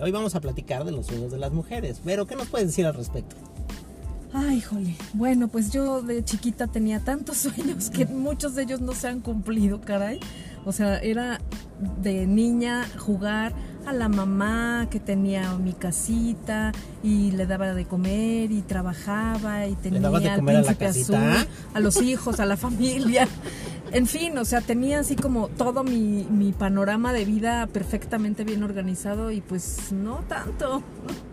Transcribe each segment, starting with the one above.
hoy vamos a platicar de los sueños de las mujeres. Pero, ¿qué nos puedes decir al respecto? Ay, jole. Bueno, pues yo de chiquita tenía tantos sueños que muchos de ellos no se han cumplido, caray. O sea, era de niña jugar a la mamá que tenía mi casita y le daba de comer y trabajaba y tenía al comer a la príncipe azul, a los hijos, a la familia. En fin, o sea, tenía así como todo mi, mi panorama de vida perfectamente bien organizado y pues no tanto.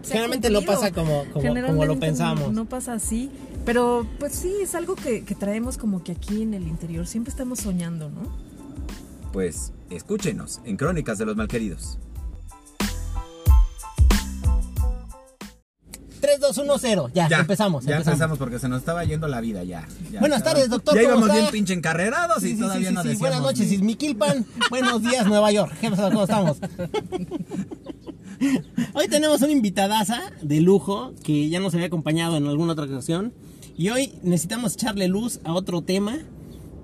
Generalmente no pasa como, como, como lo pensamos. No, no pasa así. Pero pues sí, es algo que, que traemos como que aquí en el interior. Siempre estamos soñando, ¿no? Pues escúchenos en Crónicas de los Malqueridos. 2, 1, 0. Ya, empezamos. Ya empezamos. empezamos porque se nos estaba yendo la vida ya. ya. Buenas tardes, doctor, Ya ¿cómo íbamos está? bien pinche encarrerados Sí, y sí, todavía sí, no decíamos Buenas noches, Ismiquilpan. Buenos días, Nueva York. ¿Qué pasa? ¿Cómo estamos? Hoy tenemos una invitadaza de lujo que ya nos había acompañado en alguna otra ocasión. Y hoy necesitamos echarle luz a otro tema.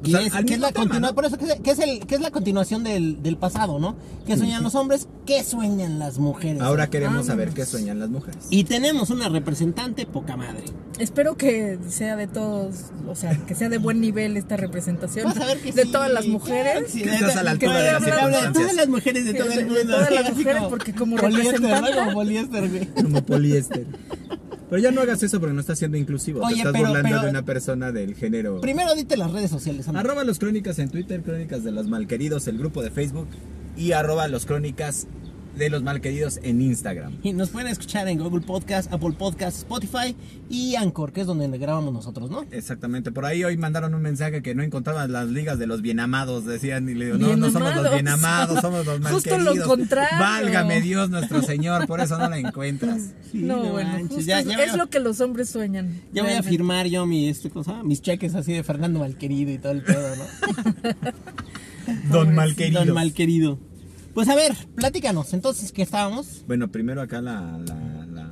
Que, O sea, es, que la tema, continua- ¿no? por eso que es, que es el, que es la continuación del, del pasado, ¿no? ¿Qué sueñan los hombres? ¿Qué sueñan las mujeres? Ahora queremos saber qué sueñan las mujeres. Y tenemos una representante poca madre. Espero que sea de todos, o sea, que sea de buen nivel esta representación Vas a ver que de sí, todas las mujeres. que sí. Que estás a la Que altura de las todas las mujeres de todo el de mundo. todas las mujeres, porque como poliéster, representante- ¿no? Como poliéster, güey. Como poliéster. Pero ya no hagas eso porque no estás siendo inclusivo. Oye, Te estás pero- burlando pero- de una persona del género. Primero dite las redes sociales. Arroba los crónicas en Twitter, crónicas de los malqueridos, el grupo de Facebook. Y arroba los crónicas de los malqueridos en Instagram. Y nos pueden escuchar en Google Podcast, Apple Podcast, Spotify y Anchor, que es donde grabamos nosotros, ¿no? Exactamente. Por ahí hoy mandaron un mensaje que no encontraban las ligas de los bienamados. Decían, y le digo, no, Bien no somos los amados. bienamados, somos los Justo malqueridos. lo contrario. Válgame Dios nuestro Señor, por eso no la encuentras. Sí, no, no bueno, manches, justo ya- es, ya es lo que los hombres sueñan. Ya voy a firmar yo mi, este, cosa, mis cheques así de Fernando Malquerido y todo el pedo, ¿no? Don Malquerido. Don Malquerido. Pues a ver, platícanos. Entonces, ¿qué estábamos? Bueno, primero acá la, la, la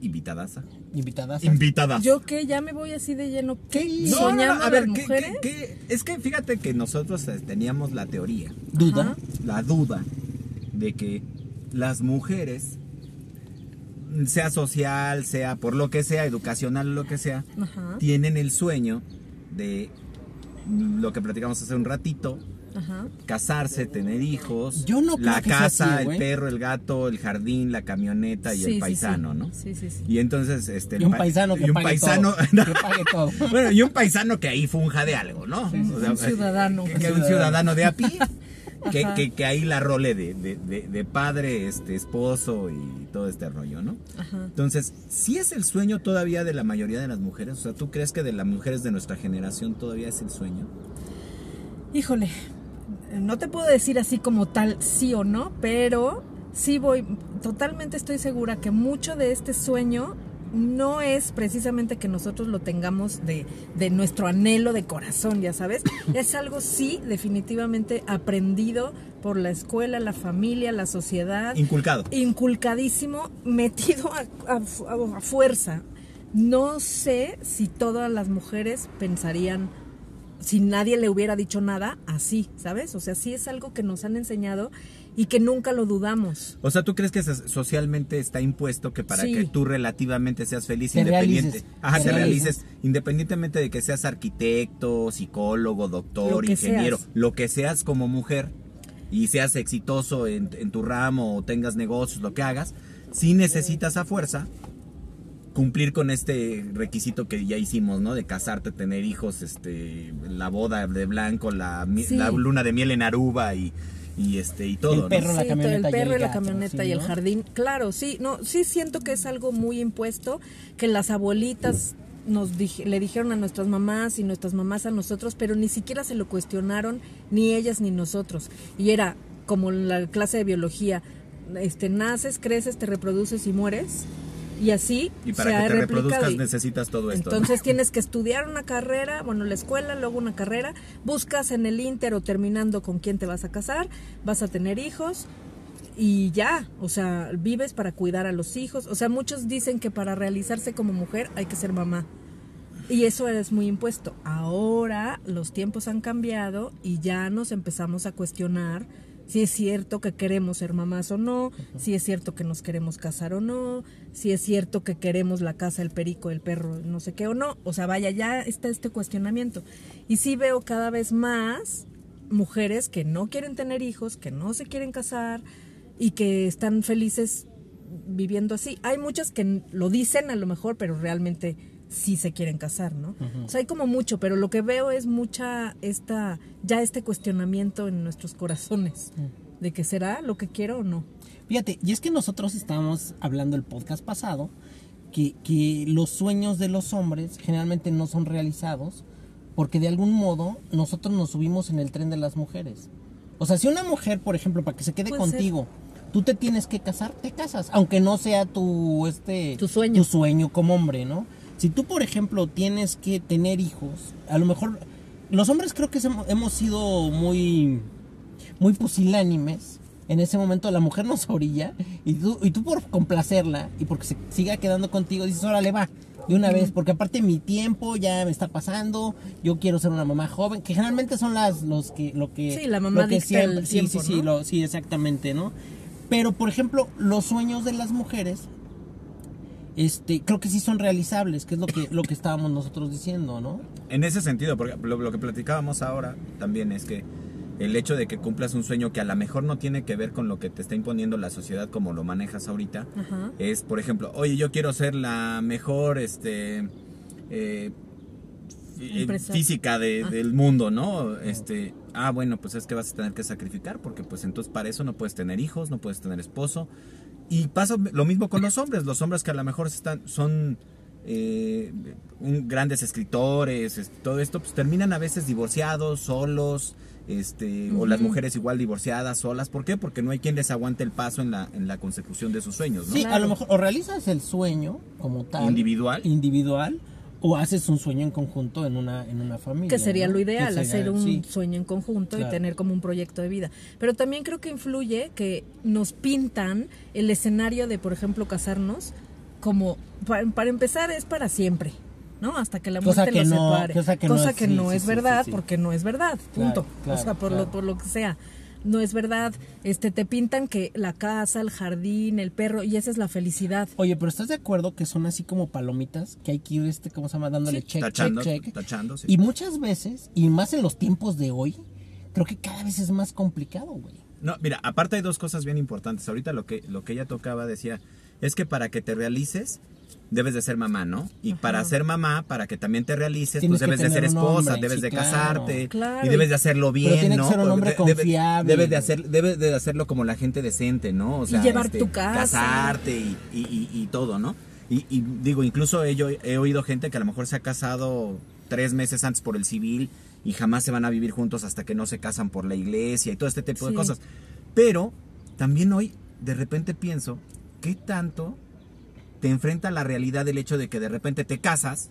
invitadaza. Invitadas. Invitadas. Yo que ya me voy así de lleno. ¿Qué. No, no, a ver, ¿qué- mujeres. qué- qué? es que fíjate que nosotros eh, teníamos la teoría, Duda. Ajá. la duda de que las mujeres, sea social, sea por lo que sea, educacional, lo que sea, Ajá. tienen el sueño de lo que platicamos hace un ratito, Ajá. casarse, tener hijos, Yo no creo la casa, así, el perro, el gato, el jardín, la camioneta y Sí, el sí, paisano, sí. ¿no? Sí, sí, sí. Y entonces, este, Y un pa- paisano que y un pague paisano, todo. Que pague todo. bueno, y un paisano que ahí funja de algo, ¿no? sí, un ciudadano. Que, que un ciudadano de a pie. Que, que, que ahí la role de, de, de- de padre, este esposo y todo este rollo, ¿no? Ajá. Entonces, si es el sueño todavía de la mayoría de las mujeres, o sea, ¿tú crees que de las mujeres de nuestra generación todavía es el sueño? Híjole, no te puedo decir así como tal sí o no, pero sí voy, totalmente estoy segura que mucho de este sueño no es precisamente que nosotros lo tengamos de, de nuestro anhelo de corazón, ya sabes. Es algo sí, definitivamente aprendido por la escuela, la familia, la sociedad Inculcado. inculcadísimo, metido a, a fu- a- a fuerza. No sé si todas las mujeres pensarían, si nadie le hubiera dicho nada, así, ¿sabes? O sea, sí es algo que nos han enseñado y que nunca lo dudamos. O sea, ¿tú crees que socialmente está impuesto que para Sí. que tú relativamente seas feliz Te independiente, realices. ajá, Te te realices. realices independientemente de que seas arquitecto, psicólogo, doctor, Lo ingeniero, seas. lo que seas como mujer y seas exitoso en, en tu ramo o tengas negocios, lo que hagas, sí necesitas a fuerza cumplir con este requisito que ya hicimos, ¿no? De casarte, tener hijos, este, la boda de blanco, la, Sí. la luna de miel en Aruba y, y este y todo, El ¿no? perro, la Sí, camioneta el y el perro y la gato, camioneta sí, y el ¿no? jardín. Claro, sí, no, sí siento que es algo muy impuesto, que las abuelitas nos le dijeron a nuestras mamás y nuestras mamás a nosotros, pero ni siquiera se lo cuestionaron ni ellas ni nosotros. Y era como la clase de biología, este naces, creces, te reproduces y mueres. Y así Y se para ha que te replicado reproduzcas necesitas todo esto. ¿no? entonces tienes que estudiar una carrera, bueno, la escuela, luego una carrera, buscas en el Inter o terminando con quién te vas a casar, vas a tener hijos y ya, o sea, vives para cuidar a los hijos. O sea, muchos dicen que para realizarse como mujer hay que ser mamá. Y eso es muy impuesto. Ahora los tiempos han cambiado y ya nos empezamos a cuestionar si es cierto que queremos ser mamás o no, si es cierto que nos queremos casar o no, si es cierto que queremos la casa, el perico, el perro, no sé qué o no. O sea, vaya, ya está este cuestionamiento. Y sí veo cada vez más mujeres que no quieren tener hijos, que no se quieren casar y que están felices viviendo así. Hay muchas que lo dicen a lo mejor, pero realmente sí se quieren casar, ¿no? O sea, hay como mucho, pero lo que veo es mucha esta ya este cuestionamiento en nuestros corazones de que será lo que quiero o no. Fíjate, y es que nosotros estábamos hablando el podcast pasado que, que los sueños de los hombres generalmente no son realizados porque de algún modo nosotros nos subimos en el tren de las mujeres. O sea, si una mujer, por ejemplo, para que se quede ser. contigo, tú te tienes que casar, te casas, aunque no sea tu este Tu sueño. tu sueño como hombre, ¿no? Si tú, por ejemplo, tienes que tener hijos, a lo mejor los hombres creo que hemos, sido muy muy pusilánimes. En ese momento la mujer nos orilla y tú, y tú por complacerla y porque se siga quedando contigo dices, órale va, de una vez, porque aparte mi tiempo ya me está pasando, yo quiero ser una mamá joven, que generalmente son las los que lo que Sí, la mamá lo que dicta el sí, tiempo, sí, sí, ¿no? lo- sí, exactamente, ¿no? Pero por ejemplo, los sueños de las mujeres este, creo que sí son realizables, que es lo que lo que estábamos nosotros diciendo, ¿no? En ese sentido, porque lo, lo que platicábamos ahora también es que el hecho de que cumplas un sueño que a lo mejor no tiene que ver con lo que te está imponiendo la sociedad como lo manejas ahorita, Ajá. es, por ejemplo, oye, yo quiero ser la mejor, este, eh, Empresa. física de- Ah. del mundo, ¿no? Este, ah, bueno, pues es que vas a tener que sacrificar, porque pues entonces para eso no puedes tener hijos, no puedes tener esposo. Y pasa lo mismo con los hombres, los hombres que a lo mejor están, son eh, un- grandes escritores, es- todo esto, pues terminan a veces divorciados, solos, este, o las mujeres igual divorciadas, solas. ¿Por qué? Porque no hay quien les aguante el paso en la, en la consecución de sus sueños, ¿no? Sí, a lo mejor o realizas el sueño como tal, Individual. individual o haces un sueño en conjunto en una en una familia. que sería ¿no? lo ideal, Que sería- hacer un sí. sueño en conjunto Claro. y tener como un proyecto de vida. Pero también creo que influye que nos pintan el escenario de, por ejemplo, casarnos como, para, para empezar, es para siempre. ¿No? Hasta que la Cosa muerte que los no- separe. cosa que no es- que sí, no sí, es sí, verdad, porque no es verdad. Punto. Claro, claro, o sea, por, lo, por lo que sea. No es verdad. Este, te pintan que la casa, el jardín, el perro, y esa es la felicidad. Oye, pero ¿estás de acuerdo que son así como palomitas? Que hay que ir, este, ¿cómo se llama? Dándole Sí. check, tachando, check, check. tachando, sí. Y muchas veces, y más en los tiempos de hoy, creo que cada vez es más complicado, güey. No, mira, aparte hay dos cosas bien importantes. Ahorita lo que, lo que ella tocaba decía, es que para que te realices, debes de ser mamá, ¿no? Y para ser mamá, para que también te realices, Tienes pues debes de ser esposa, hombre, debes sí, de casarte, Claro. y debes de hacerlo bien, tiene que ¿no? ser un hombre De- debe- confiable. Debes de hacer, debes de hacerlo como la gente decente, ¿no? O sea, llevar este, tu casa. casarte y, y- y- y todo, ¿no? Y, y digo, incluso he, yo- he oído gente que a lo mejor se ha casado tres meses antes por el civil y jamás se van a vivir juntos hasta que no se casan por la iglesia y todo este tipo de cosas. Pero también hoy de repente pienso, ¿qué tanto te enfrenta a la realidad del hecho de que de repente te casas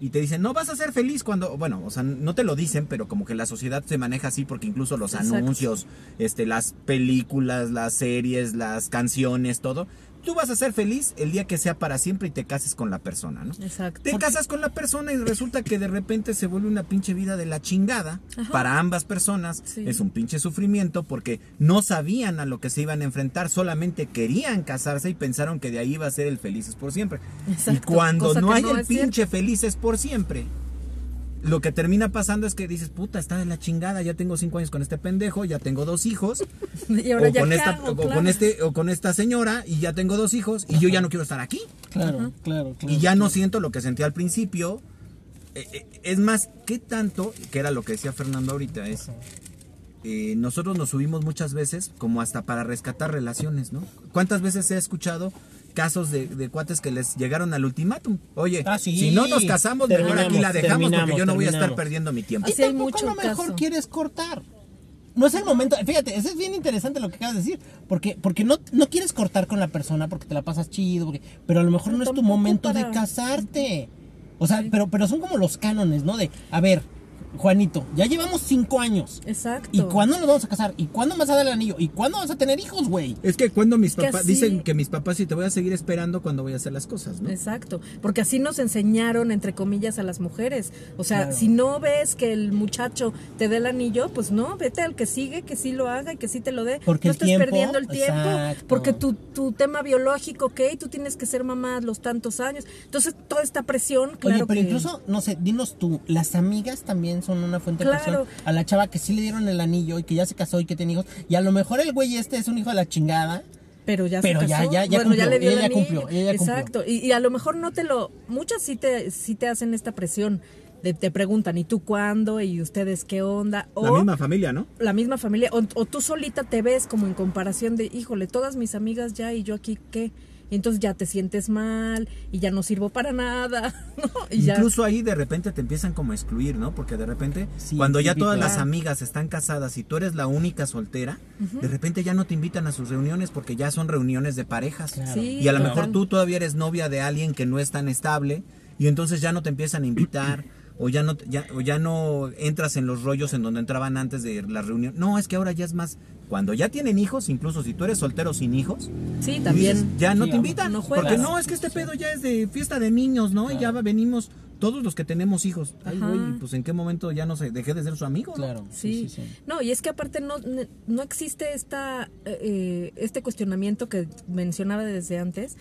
y te dicen, no vas a ser feliz cuando, bueno, o sea, no te lo dicen, pero como que la sociedad se maneja así porque incluso los Exacto. anuncios, este, las películas, las series, las canciones, todo, tú vas a ser feliz el día que sea para siempre y te cases con la persona, ¿no? Exacto. Te casas con la persona y resulta que de repente se vuelve una pinche vida de la chingada Ajá. para ambas personas. Sí. Es un pinche sufrimiento porque no sabían a lo que se iban a enfrentar, solamente querían casarse y pensaron que de ahí iba a ser el felices por siempre. Exacto, Y cuando no hay no el pinche felices por siempre, lo que termina pasando es que dices, puta, está de la chingada, ya tengo cinco años con este pendejo, ya tengo dos hijos, Y ahora o ya con esta, hago, o claro. con este, o con esta señora, y ya tengo dos hijos, y yo ya no quiero estar aquí. Claro, claro, claro. Y ya no siento lo que sentí al principio. Eh, eh, es más, ¿qué tanto? Que era lo que decía Fernando ahorita, es. eh, nosotros nos subimos muchas veces como hasta para rescatar relaciones, ¿no? ¿Cuántas veces he escuchado casos de, de cuates que les llegaron al ultimátum? Oye, Ah, sí. si no nos casamos, mejor aquí Terminamos, la dejamos porque terminamos, yo no voy a estar terminamos. perdiendo mi tiempo. Y Así hay tampoco mucho a lo mejor caso. quieres cortar. No es el momento. Fíjate, eso es bien interesante lo que acabas de decir. Porque, porque no, no quieres cortar con la persona porque te la pasas chido. porque- pero a lo mejor Pero no es tu momento de casarte. O sea, pero, pero son como los cánones, ¿no? De, a ver, Juanito, ya llevamos cinco años. Exacto. ¿Y cuándo nos vamos a casar? ¿Y cuándo me vas a dar el anillo? ¿Y cuándo vas a tener hijos, güey? Es que cuando mis papás así- dicen que mis papás sí te voy a seguir esperando cuando voy a hacer las cosas, ¿no? Exacto, porque así nos enseñaron, entre comillas, a las mujeres. O sea, Claro. si no ves que el muchacho te dé el anillo, pues no, vete al que sigue, que sí lo haga y que sí te lo dé. Porque no tiempo, perdiendo el tiempo, exacto. porque tu, tu tema biológico, ok, tú tienes que ser mamá los tantos años. Entonces, toda esta presión, claro Oye, pero que- incluso, no sé, dinos tú, las amigas también son una fuente de Claro. presión a la chava que sí le dieron el anillo y que ya se casó y que tiene hijos. Y a lo mejor el güey este es un hijo de la chingada. Pero ya Pero se ya- casó. ya- ya bueno, ya cumplió, le dio ella el ya anillo. cumplió, ella cumplió. Exacto. Y, y a lo mejor no te lo. Muchas sí te, sí te hacen esta presión. De, te preguntan, ¿y tú cuándo? ¿Y ustedes qué onda? O La misma familia, ¿no? la misma familia. O, o tú solita te ves como en comparación de, híjole, todas mis amigas ya y yo aquí, ¿qué? Y entonces ya te sientes mal y ya no sirvo para nada. ¿no? Y ya- Incluso ahí de repente te empiezan como a excluir, ¿no? Porque de repente, Sí, cuando ya todas las amigas están casadas y tú eres la única soltera, de repente ya no te invitan a sus reuniones porque ya son reuniones de parejas. Claro. Sí, y a lo mejor tú todavía eres novia de alguien que no es tan estable y entonces ya no te empiezan a invitar o ya no ya, o ya no entras en los rollos en donde entraban antes de la reunión. No, es que ahora ya es más cuando ya tienen hijos, incluso si tú eres soltero sin hijos, Sí, también. dices, ya no Sí, te invitan. no juegas. porque no, es que este pedo ya es de fiesta de niños, ¿no? Y ya venimos todos los que tenemos hijos. Ay, güey, pues en qué momento ya no sé, dejé de ser su amigo. Claro. Sí. sí, sí. no, y es que aparte no, no existe esta, eh, este cuestionamiento que mencionaba desde antes,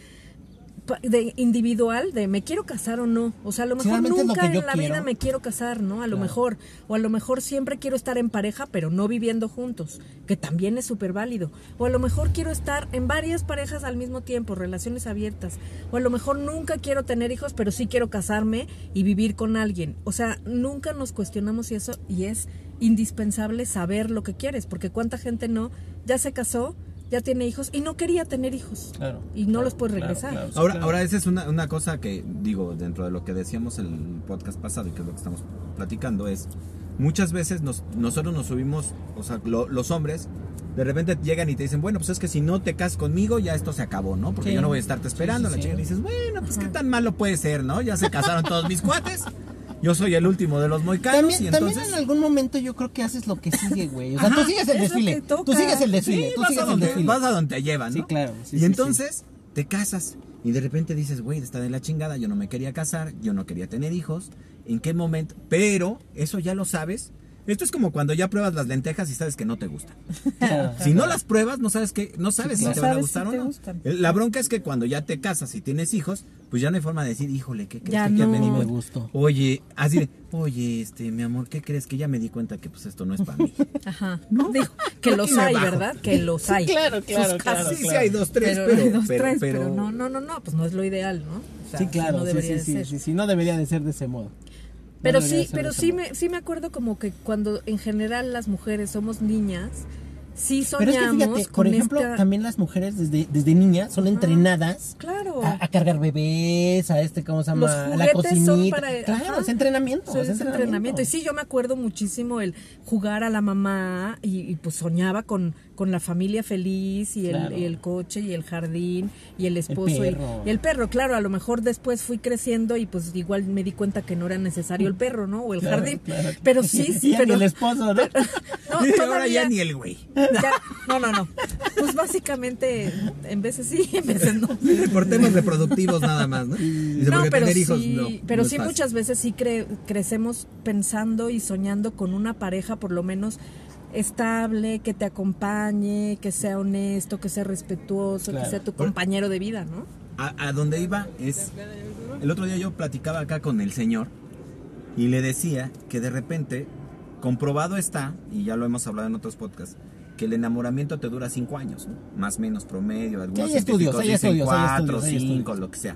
de individual, de me quiero casar o no. O sea, a lo mejor lo nunca en la quiero. vida me quiero casar, ¿no? A lo Claro. mejor. O a lo mejor siempre quiero estar en pareja, pero no viviendo juntos, que también es súper válido. O a lo mejor quiero estar en varias parejas al mismo tiempo, relaciones abiertas. O a lo mejor nunca quiero tener hijos, pero sí quiero casarme y vivir con alguien. O sea, nunca nos cuestionamos eso y es indispensable saber lo que quieres, porque cuánta gente no, ya se casó, ya tiene hijos y no quería tener hijos. Claro. Y no claro, los puedes claro, regresar. claro, sí, Ahora, claro. ahora esa es una, una cosa que digo dentro de lo que decíamos el podcast pasado y que es lo que estamos platicando es muchas veces nos, nosotros nos subimos, o sea, lo- los hombres de repente llegan y te dicen, bueno, pues es que si no te casas conmigo ya esto se acabó, ¿no? Porque Sí. yo no voy a estarte esperando. Sí, sí, la sí. chica y dices, bueno, pues qué tan malo puede ser, ¿no? Ya se casaron todos mis cuates. Yo soy el último de los moicanos También, y también entonces en algún momento yo creo que haces lo que sigue, güey. O sea, tú sigues el desfile. Tú sigues el desfile. Sí, tú vas, sigues a el donde, desfile. vas a donde te llevan, ¿no? Sí, claro. sí, y sí, entonces te casas y de repente dices, güey, está de la chingada, yo no me quería casar, yo no quería tener hijos, ¿en qué momento? Pero eso ya lo sabes. Esto es como cuando ya pruebas las lentejas y sabes que no te gustan. sí. Claro. Si no las pruebas, no sabes que no sabes Sí, si claro. te van a gustar si o no. gustan. La bronca es que cuando ya te casas y tienes hijos, pues ya no hay forma de decir, híjole, ¿qué crees Ya que ya no. me di Me cuenta? gustó. Oye, así de, oye, este, mi amor, ¿qué crees? Que ya me di cuenta que pues esto no es para mí. Ajá. ¿No? Digo, que los hay, bajo. ¿verdad? Que los hay. claro, claro, Sus claro, casos. sí, sí hay dos, tres, pero, dos, pero- tres, pero- pero no, no, no, no, pues no es lo ideal, ¿no? O sea, Sí, claro. no sí, sí, sí, sí, sí, no debería de ser de ese modo. Pero sí, pero sí me, sí me acuerdo como que cuando en general las mujeres somos niñas, sí Pero soñamos es que fíjate, por ejemplo, esta... también las mujeres desde, desde niñas son entrenadas Claro. a, a cargar bebés, a este, ¿cómo se llama? Los a la juguetes son cocinita. para- Claro, es entrenamiento. Sí, es entrenamiento. Y sí, yo me acuerdo muchísimo el jugar a la mamá y, y, pues soñaba con, con la familia feliz y el, y el coche y el jardín y el esposo y- perro. Y, el perro. Claro, a lo mejor después fui creciendo y pues igual me di cuenta que no era necesario el perro, ¿no? O el Claro, jardín. claro. Pero sí, sí, Ya pero... ni el esposo, ¿no? No, Y ahora todavía- ya ni el güey. ya- no, no, no. Pues básicamente, en veces sí, en veces no. Por temas reproductivos nada más, ¿no? Dice, No, pero tener sí, hijos no. pero no sí muchas veces sí cre- crecemos pensando y soñando con una pareja por lo menos estable, que te acompañe, que sea honesto, que sea respetuoso, Claro. que sea tu compañero de vida, ¿no? A, a donde iba es. El otro día yo platicaba acá con el señor y le decía que de repente, comprobado está, y ya lo hemos hablado en otros podcasts, que el enamoramiento te dura cinco años, ¿no? más o menos promedio. Algunos hay estudios, científicos hay dicen estudios, hay cuatro, estudios, hay cinco, lo que sea.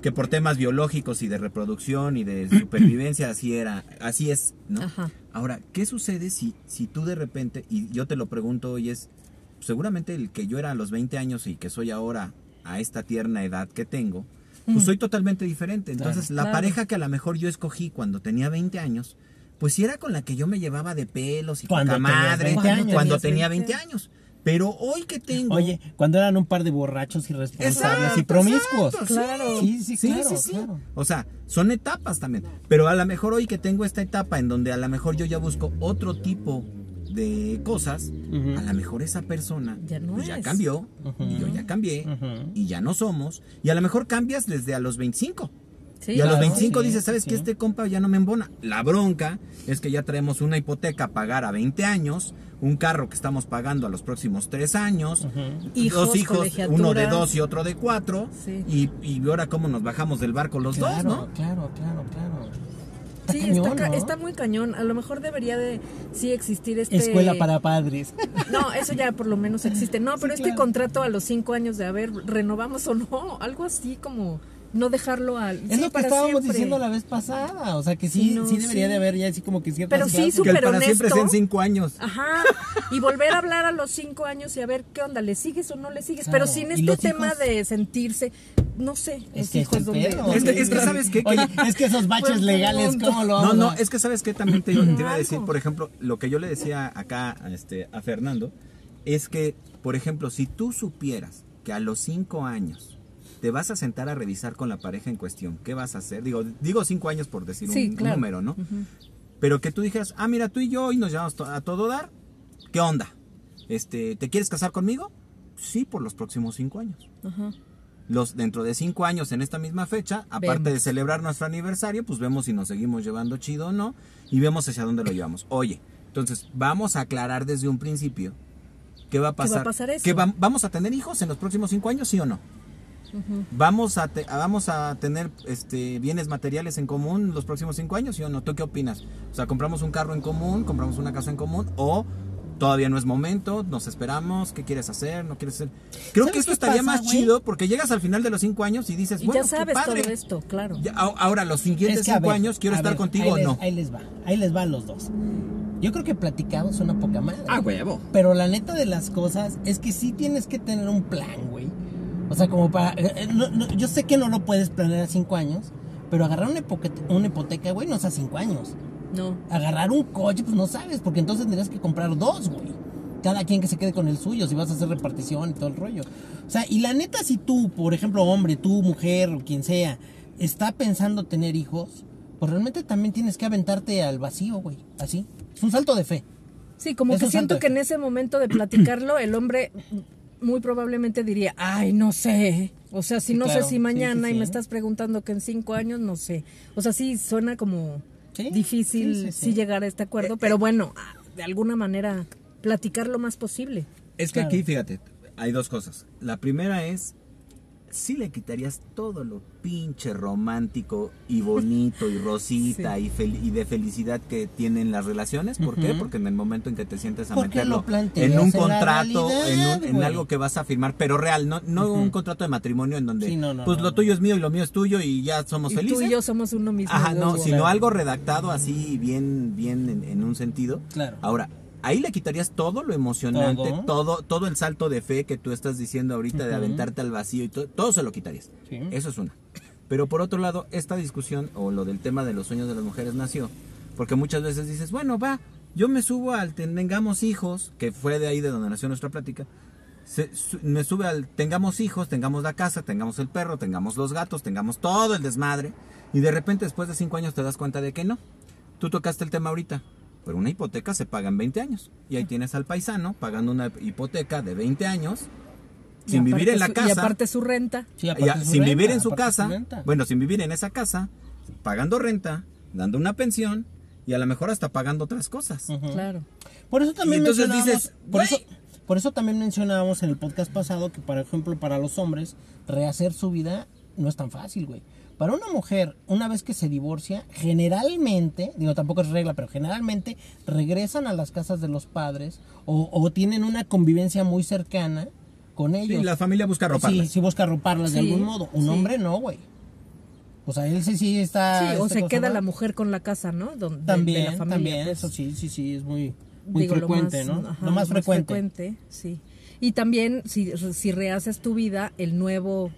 Que por temas biológicos y de reproducción y de supervivencia así era, así es, ¿no? Ajá. Ahora, ¿qué sucede si, si tú de repente, y yo te lo pregunto hoy es, seguramente el que yo era a los 20 años y que soy ahora a esta tierna edad que tengo, pues soy totalmente diferente. Entonces, Claro. la Claro. pareja que a lo mejor yo escogí cuando tenía 20 años, pues si era con la que yo me llevaba de pelos y Cuando poca madre, 20 años. cuando tenía 20 20 años. Pero hoy que tengo... Oye, cuando eran un par de borrachos irresponsables Exacto, y promiscuos. exacto, Claro. Sí, sí, Sí, claro, sí, sí. claro. O sea, son etapas también. Pero a lo mejor hoy que tengo esta etapa en donde a lo mejor yo ya busco otro tipo de cosas, a lo mejor esa persona Ya no pues ya es. cambió y yo ya cambié y ya no somos. Y a lo mejor cambias desde a los 25. Sí, y a los claro, 25 sí, dices, ¿sabes sí. qué? Este compa ya no me embona. La bronca es que ya traemos una hipoteca a pagar a 20 años, un carro que estamos pagando a los próximos 3 años, Hijos, dos hijos, uno de 2 y otro de 4, Sí. y, y ahora cómo nos bajamos del barco los Claro, dos, ¿no? claro, claro, claro. Está Sí, cañón, está, ¿no? está muy cañón. A lo mejor debería de sí existir este... Escuela para padres. No, eso ya por lo menos existe. No, pero Sí, este claro. contrato a los cinco años de a ver, renovamos o no, algo así como no dejarlo al... Es sí, lo que para estábamos siempre. diciendo la vez pasada. O sea, que sí, Sí, no, sí debería sí. de haber ya así como que ciertas Pero sí, Súper para siempre honesto. sean 5 años. Ajá, y volver a hablar a los cinco años y a ver qué onda, ¿le sigues o no le sigues? Claro, Pero sin este tema hijos- de sentirse, no sé, Es los que hijos donde... pedo. donde Es que- es que. ¿sabes qué? Oye, es que esos baches Pues, legales. ¿cómo lo No, no, es que sabes que también te, te iba a decir, por ejemplo, lo que yo le decía acá a, este, a Fernando, es que, por ejemplo, si tú supieras que a los 5 años te vas a sentar a revisar con la pareja en cuestión, ¿qué vas a hacer? Digo, digo 5 años por decir un- Sí, un, claro. número, ¿no? Pero que tú dijeras, ah, mira, tú y yo hoy nos llevamos to- a todo dar, ¿qué onda? Este, ¿Te quieres casar conmigo? Sí, por los próximos 5 años. Ajá. Los, dentro de cinco años en esta misma fecha, aparte Vemos. de celebrar nuestro aniversario, pues vemos si nos seguimos llevando chido o no y vemos hacia dónde lo llevamos. Oye, entonces vamos a aclarar desde un principio qué va a ¿Qué va a pasar. pasar eso? ¿Que va- vamos a tener hijos en los próximos cinco años, sí o no? Vamos a te- vamos a tener este bienes materiales en común los próximos cinco años, sí o no. ¿Tú qué opinas? O sea, compramos un carro en común, compramos una casa en común o todavía no es momento, nos esperamos, ¿qué quieres hacer? ¿No quieres hacer? Creo ¿Sabes que esto estaría pasa, más chido porque llegas al final de los cinco años y dices, Y bueno, ya sabes qué todo padre. esto, claro. Ya, a- ahora, los siguientes Es que, a cinco ver, años, ¿quiero estar ver, contigo o les- no? Ahí les va, ahí les va a los dos. Yo creo que platicados son una poca madre. Ah, huevo. Pero la neta de las cosas es que sí tienes que tener un plan, güey. O sea, como para... eh, eh, no- no, yo sé que no lo puedes planear a cinco años, pero agarrar una, hipoque- una hipoteca, güey, no es a cinco años. No. Agarrar un coche, pues no sabes, porque entonces tendrías que comprar dos, güey. Cada quien que se quede con el suyo, si vas a hacer repartición y todo el rollo. O sea, y la neta, si tú, por ejemplo, hombre, tú, mujer, quien sea, está pensando tener hijos, pues realmente también tienes que aventarte al vacío, güey. Así. Es un salto de fe. Sí, como Es que siento que en ese momento de platicarlo, el hombre muy probablemente diría, ay, no sé. O sea, si no claro. sé si Sí, mañana sí, y me estás preguntando que en cinco años, no sé. O sea, sí suena como Sí, difícil sí, sí, sí, sí. llegar a este acuerdo, pero bueno, ah, de alguna manera platicar lo más posible. Es que Claro. aquí, fíjate, hay dos cosas. La primera es, si le quitarías todo lo pinche romántico y bonito y rosita y, fel- y de felicidad que tienen las relaciones. ¿Por qué? Porque en el momento en que te sientes a ¿Por qué meterlo en un en contrato, en, un- en algo que vas a firmar, pero real, no, no un contrato de matrimonio en donde Sí, no, no, pues no, lo tuyo es mío y lo mío es tuyo y ya somos Y felices. tú y yo somos uno mismo. Ajá, no, sino algo redactado así bien, bien en, en un sentido. Claro. Ahora, ahí le quitarías todo lo emocionante, Todo. todo, todo, el salto de fe que tú estás diciendo ahorita de aventarte al vacío y todo, todo se lo quitarías. Sí. Eso es una. Pero por otro lado, esta discusión o lo del tema de los sueños de las mujeres nació porque muchas veces dices, bueno, va, yo me subo al tengamos hijos, que fue de ahí de donde nació nuestra plática. se- su- me sube al tengamos hijos, tengamos la casa, tengamos el perro, tengamos los gatos, tengamos todo el desmadre. Y de repente después de cinco años te das cuenta de que no. Tú tocaste el tema ahorita. Pero una hipoteca se paga en 20 años. Y ahí tienes al paisano pagando una hipoteca de 20 años sin vivir en la su- casa. Y aparte su renta. Sí, aparte su sin renta, vivir en su casa, bueno, sin vivir en esa casa, pagando renta, dando una pensión y a lo mejor hasta pagando otras cosas. Claro. Por eso también Y entonces mencionábamos, dices, por eso, por eso también mencionábamos en el podcast pasado que, por ejemplo, para los hombres, rehacer su vida no es tan fácil, güey. Para una mujer, una vez que se divorcia, generalmente, digo, tampoco es regla, pero generalmente regresan a las casas de los padres o, o tienen una convivencia muy cercana con ellos. Y la familia busca roparlas. Sí, sí busca roparlas de Sí, algún modo. Un sí. hombre no, güey. O sea, él sí, sí está... Sí, o este, se ¿cómo queda la mujer con la casa, ¿no? De- de También, la familia, también, pues. eso sí, sí, sí, es muy, muy Digo, lo frecuente, más- ¿no? ajá, lo más frecuente. sí. Y también, si, si rehaces tu vida, el nuevo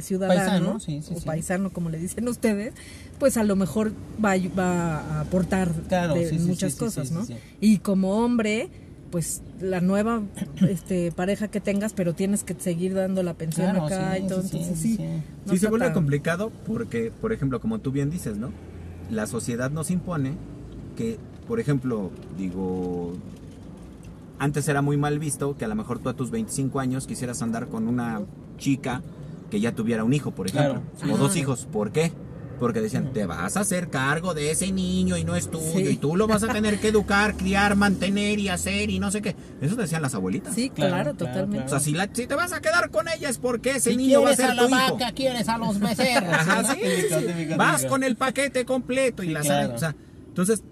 ciudadano Paisano, sí, sí, o sí. paisano, como le dicen ustedes, pues a lo mejor va, a- va a aportar Claro, de sí, sí, muchas cosas, sí, ¿no? sí, sí. Y como hombre, pues la nueva este pareja que tengas, pero tienes que seguir dando la pensión Claro, acá sí, y todo, entonces sí, sí. sí. no sí se vuelve tan- complicado porque, por ejemplo, como tú bien dices, ¿no? La sociedad nos impone que, por ejemplo, digo, antes era muy mal visto que a lo mejor tú a tus 25 años quisieras andar con una chica que ya tuviera un hijo, por ejemplo, Claro, o dos hijos. ¿Por qué? Porque decían, te vas a hacer cargo de ese niño y no es tuyo, Sí. y tú lo vas a tener que educar, criar, mantener y hacer y no sé qué. Eso decían las abuelitas. Sí, Claro, claro, claro, totalmente. O sea, si, la- si te vas a quedar con ella es porque ese Si niño va a quieres ser a tu la hijo. vaca, quieres a los becerros. Ajá, sí, Típico, sí, típico, Vas típico. con el paquete completo y Sí, la claro. sabes, o sea, entonces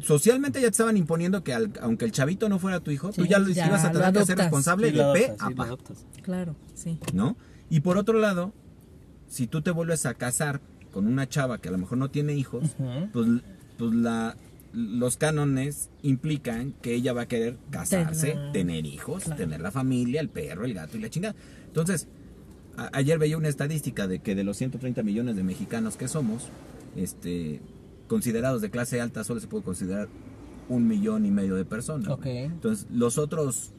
socialmente ya te estaban imponiendo que al- aunque el chavito no fuera tu hijo, tú ya, lo ya ibas a tener que ser responsable Sí, lo de P a sí, lo pa, adoptas. Claro, sí. ¿no? Y por otro lado, si tú te vuelves a casar con una chava que a lo mejor no tiene hijos, pues, pues la los cánones implican que ella va a querer casarse, Tener- tener hijos, claro. tener la familia, el perro, el gato y la chingada. Entonces, a- ayer veía una estadística de que de los 130 millones de mexicanos que somos, este, considerados de clase alta, solo se puede considerar un millón y medio de personas. Ok. Entonces, los otros,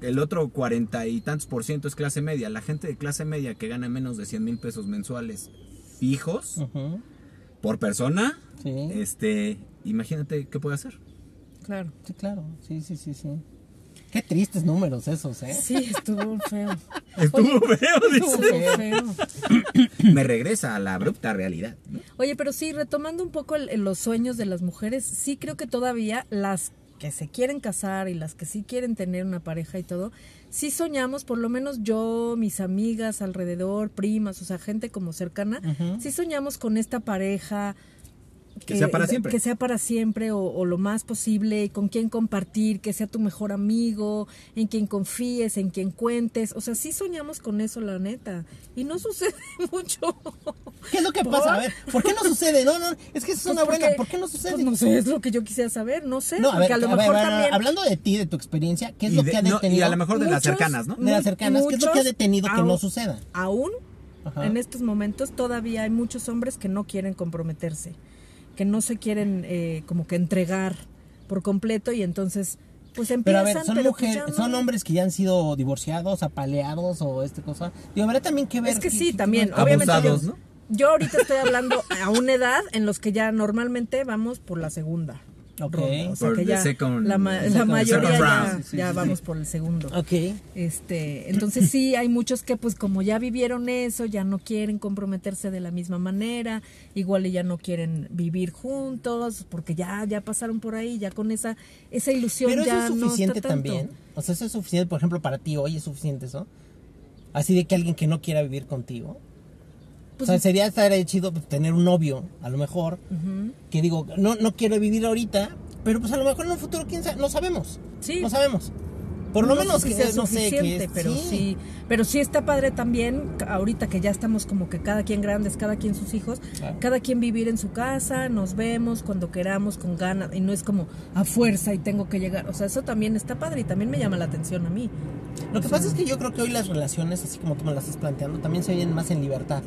el otro cuarenta y tantos por ciento es clase media. La gente de clase media que gana menos de 100 mil pesos mensuales fijos por persona, Sí. este, imagínate qué puede hacer. Claro. Sí, claro. Sí, sí, sí, sí. Qué tristes números esos, ¿eh? Sí, estuvo feo. Estuvo feo, Estuvo dice. Estuvo feo. Me regresa a la abrupta realidad. ¿no? Oye, pero sí, retomando un poco el- los sueños de las mujeres, sí creo que todavía las que se quieren casar y las que sí quieren tener una pareja y todo, sí soñamos, por lo menos yo, mis amigas alrededor, primas, o sea, gente como cercana, sí soñamos con esta pareja. Que sea para siempre. Que sea para siempre o, o lo más posible, con quien compartir, que sea tu mejor amigo, en quien confíes, en quien cuentes. O sea, sí soñamos con eso, la neta. Y no sucede mucho. ¿Qué es lo que ¿Por? pasa? A ver, ¿por qué no sucede? No, no, es que esa es Pues una buena. porque- ¿Por qué no sucede? Pues no sé, es lo que yo quisiera saber, no sé, No, a porque ver, a lo a ver, mejor a ver, también hablando de ti, de tu experiencia, ¿qué es lo de- que ha no, detenido? y a lo mejor de las cercanas, ¿no? De las cercanas, ¿qué es lo que ha detenido que aún- no suceda? Aún Ajá. en estos momentos todavía hay muchos hombres que no quieren comprometerse, que no se quieren eh, como que entregar por completo y entonces pues Pero empiezan, a ver, son pero pues mujeres, ya no- son hombres que ya han sido divorciados, apaleados o este cosa. Y habrá también que ver. Es que qué- sí, qué- también. qué- Obviamente Abusados, yo, ¿no? yo ahorita estoy hablando a una edad en los que ya normalmente vamos por la segunda. Ok. ronda. O sea Por que the ya second- la, ma- la mayoría ya, round. Sí, sí, ya sí, vamos sí. por el segundo. Ok. Este, entonces sí, hay muchos que pues como ya vivieron eso, ya no quieren comprometerse de la misma manera, igual y ya no quieren vivir juntos, porque ya, ya pasaron por ahí, ya con esa, esa ilusión Pero eso ya es no suficiente tanto. también. O sea, eso es suficiente, por ejemplo, para ti hoy es suficiente eso. Así de que alguien que no quiera vivir contigo. Pues, o sea, sería estar chido pues, tener un novio, a lo mejor, que digo, no, no quiero vivir ahorita, pero pues a lo mejor en un futuro, quién sabe, no sabemos. Sí. No sabemos. Por lo No menos que sea no sé que es- pero sí. pero sí está padre también ahorita que ya estamos como que cada quien grandes, cada quien sus hijos, Claro. cada quien vivir en su casa, nos vemos cuando queramos con ganas y no es como a fuerza y tengo que llegar, o sea, eso también está padre y también me llama la atención a mí. Lo que pasa es que yo creo que hoy las relaciones, así como tú me las estás planteando, también se vienen más en libertad.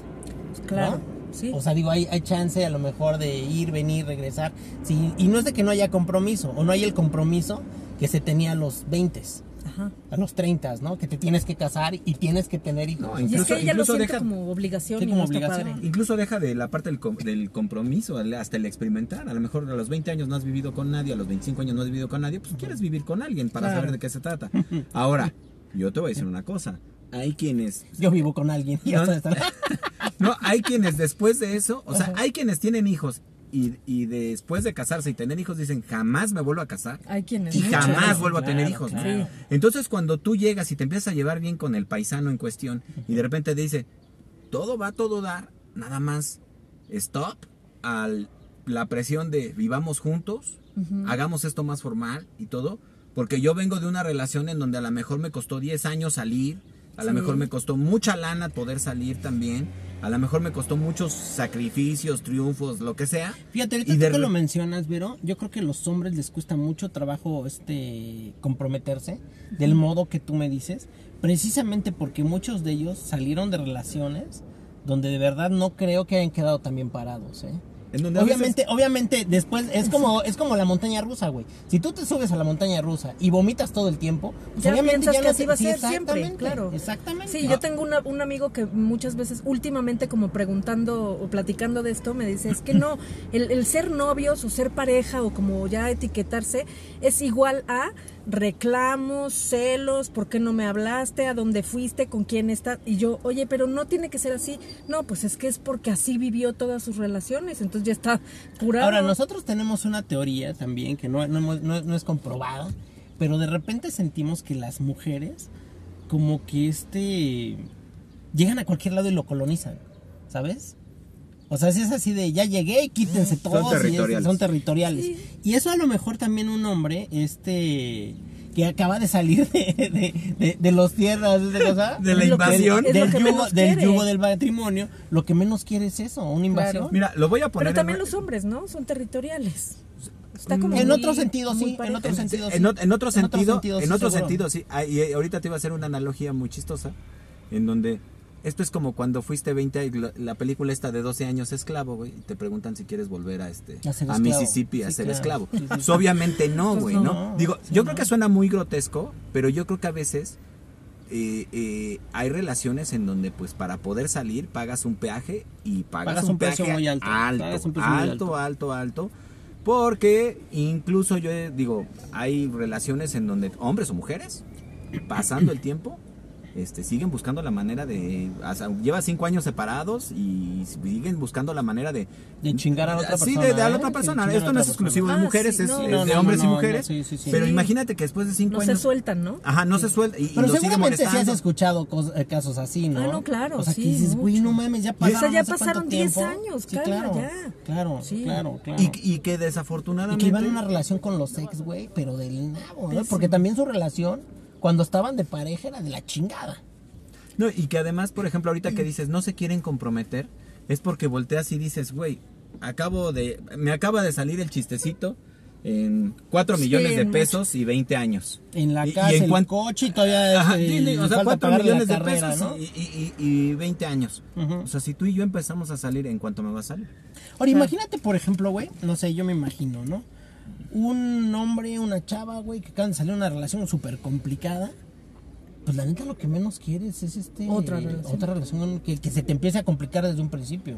Claro, ¿no? sí. O sea, digo, hay, hay chance a lo mejor de ir, venir, regresar. Sí, y no es de que no haya compromiso, o no hay el compromiso que se tenía a los 20, Ajá. a los 30, ¿no? Que te tienes que casar y tienes que tener hijos. No, Y es Incluso- que ella lo incluso siente deja- como obligación Sí, y como no está obligación. padre. Incluso deja de la parte del, com- del compromiso, hasta el experimentar. A lo mejor a los 20 años no has vivido con nadie, a los 25 años no has vivido con nadie, pues quieres vivir con alguien para Claro. saber de qué se trata. Ahora, yo te voy a decir una cosa. Hay quienes Yo vivo con alguien. y No. hasta estar- No, hay quienes después de eso, o sea, hay quienes tienen hijos y, y después de casarse y tener hijos dicen, jamás me vuelvo a casar Hay quienes y jamás Claro, vuelvo a tener claro, hijos. Entonces cuando tú llegas y te empiezas a llevar bien con el paisano en cuestión y de repente te dice, todo va a todo dar, nada más stop a la presión de vivamos juntos, hagamos esto más formal y todo, porque yo vengo de una relación en donde a lo mejor me costó 10 años salir, a lo mejor me costó mucha lana poder salir también, a lo mejor me costó muchos sacrificios, triunfos, lo que sea. Fíjate, ahorita Y tú que lo mencionas, Vero, yo creo que a los hombres les cuesta mucho trabajo este comprometerse del modo que tú me dices, precisamente porque muchos de ellos salieron de relaciones donde de verdad no creo que hayan quedado tan bien parados, ¿eh? En donde a Obviamente, obviamente, después es como, es como la montaña rusa, güey. Si tú te subes a la montaña rusa y vomitas todo el tiempo, pues Ya obviamente ya que no así te- va a ser siempre, exactamente, claro. Exactamente. Sí, yo tengo una- un amigo que muchas veces, últimamente como preguntando o platicando de esto, me dice, es que no, el, el ser novios o ser pareja o como ya etiquetarse es igual a reclamos, celos, ¿por qué no me hablaste? ¿A dónde fuiste? ¿Con quién estás? Y yo, oye, pero no tiene que ser así. No, pues es que es porque así vivió todas sus relaciones, entonces ya está curado. Ahora, nosotros tenemos una teoría también que no, no, es comprobada, pero de repente sentimos que las mujeres como que este llegan a cualquier lado y lo colonizan, ¿sabes? O sea, si es así de ya llegué y quítense Son todos. y es- territoriales. son territoriales. Sí. Y eso a lo mejor también un hombre, este que acaba de salir de, de, de- de los tierras de, cosa, De la invasión. del, yugo, del yugo del matrimonio, lo que menos quiere es eso, una invasión. Mira, lo voy a poner Pero también en, los hombres, ¿no? Son territoriales. Está como En muy- otro sentido, sí, en otro sentido, sí. en, ot- en otro sentido, en sí, otro sentido, sí. Ah, y ahorita te iba a hacer una analogía muy chistosa, en donde esto es como cuando fuiste 20, y la, la película esta de 12 años esclavo, güey, y te preguntan si quieres volver a este A. Mississippi a ser claro. esclavo. Sí, sí, Pues obviamente no, Pues güey, no. ¿no? Digo, yo no. creo que suena muy grotesco, pero yo creo que a veces eh, eh, hay relaciones en donde pues para poder salir pagas un peaje y pagas, Pagas un, un precio peaje muy alto. alto, Pagas un precio muy alto, alto, alto, porque incluso yo digo, hay relaciones en donde hombres o mujeres, pasando el tiempo, este, siguen buscando la manera de, o sea, lleva cinco años separados y siguen buscando la manera de De chingar a la otra Sí, persona. de, de a la ¿eh? otra Sí, persona. Esto no es exclusivo de mujeres, Ah, es, sí, no. es No, de no, hombres no, y no, mujeres. sí, sí, sí. Pero Sí. imagínate que después de cinco No se años. sueltan, ¿no? Ajá, no se suelta y, y Pero lo sigue seguramente sí has molestando. escuchado eh, casos así, ¿no? Ah, no, claro, O sea, sí, que dices, güey, mucho. no mames, ya O sea, pasaron. ya no sé cuánto pasaron 10 tiempo. años, Sí, claro. ya. Claro, Sí. claro, claro. Y, y que Y desafortunadamente. que iban a una relación con los ex, güey, pero del nabo, ¿no? Pésimo. Porque también su relación, cuando estaban de pareja, era de la chingada. No, y que además, por ejemplo, ahorita que dices no se quieren comprometer, es porque volteas y dices, güey, acabo de. Me acaba de salir el chistecito en 4 Sí, millones de pesos y 20 años. En la Y- y casa, en el cuan- coche y todavía Ajá, sí, sí, o sea, falta 4 pagarle la millones de carrera, pesos ¿no? y, y- y- y 20 años. O sea, si tú y yo empezamos a salir, ¿en cuánto me va a salir? Ahora, imagínate, por ejemplo, güey, no sé, yo me imagino, ¿no? Un hombre, una chava, güey, que acaban de salir de una relación súper complicada. Pues la neta lo que menos quieres es este... Otra relación. Otra relación que, que se te empiece a complicar desde un principio.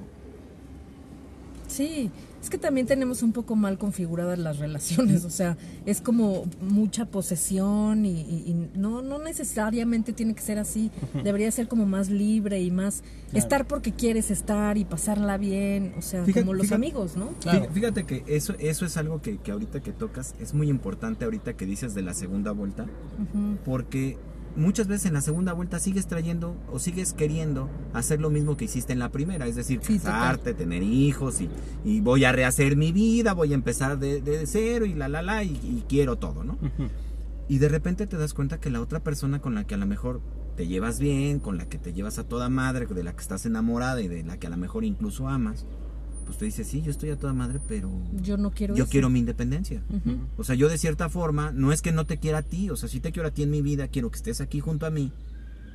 Sí, es que también tenemos un poco mal configuradas las relaciones, o sea, es como mucha posesión y, y- y no, no necesariamente tiene que ser así, debería ser como más libre y más estar porque quieres estar y pasarla bien, o sea, Fíjate- como los fíjate- amigos, ¿no? Claro. Fí- Fíjate que eso, eso es algo que, que ahorita que tocas es muy importante ahorita que dices de la segunda vuelta, porque muchas veces en la segunda vuelta sigues trayendo o sigues queriendo hacer lo mismo que hiciste en la primera, es decir, Sí, casarte, tener hijos y, y voy a rehacer mi vida, voy a empezar de, de cero y la la la y, y quiero todo, ¿no? Y de repente te das cuenta que la otra persona con la que a lo mejor te llevas bien, con la que te llevas a toda madre, de la que estás enamorada y de la que a lo mejor incluso amas, pues te dice, sí, yo estoy a toda madre, pero Yo no quiero yo eso. quiero mi independencia. O sea, yo de cierta forma, no es que no te quiera a ti, o sea, sí te quiero a ti en mi vida, quiero que estés aquí junto a mí,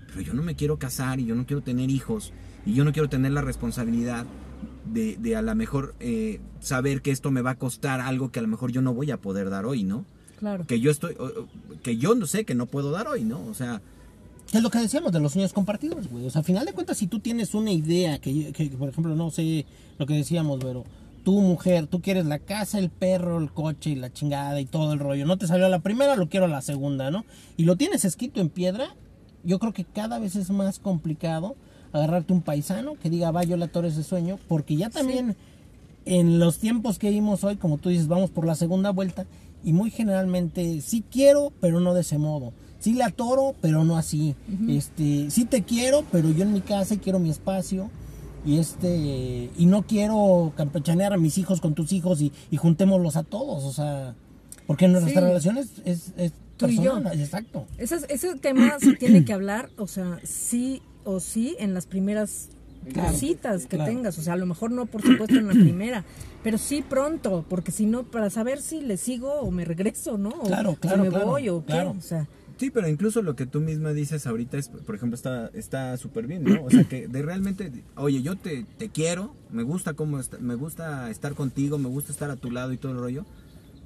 pero yo no me quiero casar y yo no quiero tener hijos y yo no quiero tener la responsabilidad de, de a lo mejor eh, saber que esto me va a costar algo que a lo mejor yo no voy a poder dar hoy, ¿no? Claro. Que yo estoy, que yo no sé que no puedo dar hoy, ¿no? O sea, es lo que decíamos de los sueños compartidos, güey. O sea, a final de cuentas, si tú tienes una idea, que, que, por ejemplo, no sé, lo que decíamos, pero tú, mujer, tú quieres la casa, el perro, el coche y la chingada y todo el rollo. No te salió a la primera, lo quiero a la segunda, ¿no? Y lo tienes escrito en piedra, yo creo que cada vez es más complicado agarrarte un paisano que diga, va, yo le atoro ese sueño, porque ya también en los tiempos que vimos hoy, como tú dices, vamos por la segunda vuelta y muy generalmente sí quiero, pero no de ese modo. Sí le atoro, pero no así. Este, sí te quiero, pero yo en mi casa y quiero mi espacio. Y este, y no quiero campechanear a mis hijos con tus hijos y, y juntémoslos a todos, o sea, porque nuestra Sí. relación es, es, es Tú y yo. personal, exacto. Ese, ese tema se tiene que hablar, o sea, sí o sí en las primeras Claro, cositas que claro. tengas. O sea, a lo mejor no, por supuesto, en la primera, pero sí pronto, porque si no, para saber si le sigo o me regreso, ¿no? O Claro, si claro, me claro, voy o qué. O sea, Sí, pero incluso lo que tú misma dices ahorita es, por ejemplo, está está súper bien, ¿no? O sea, que de realmente, oye, yo te, te quiero, me gusta cómo me gusta estar contigo, me gusta estar a tu lado y todo el rollo,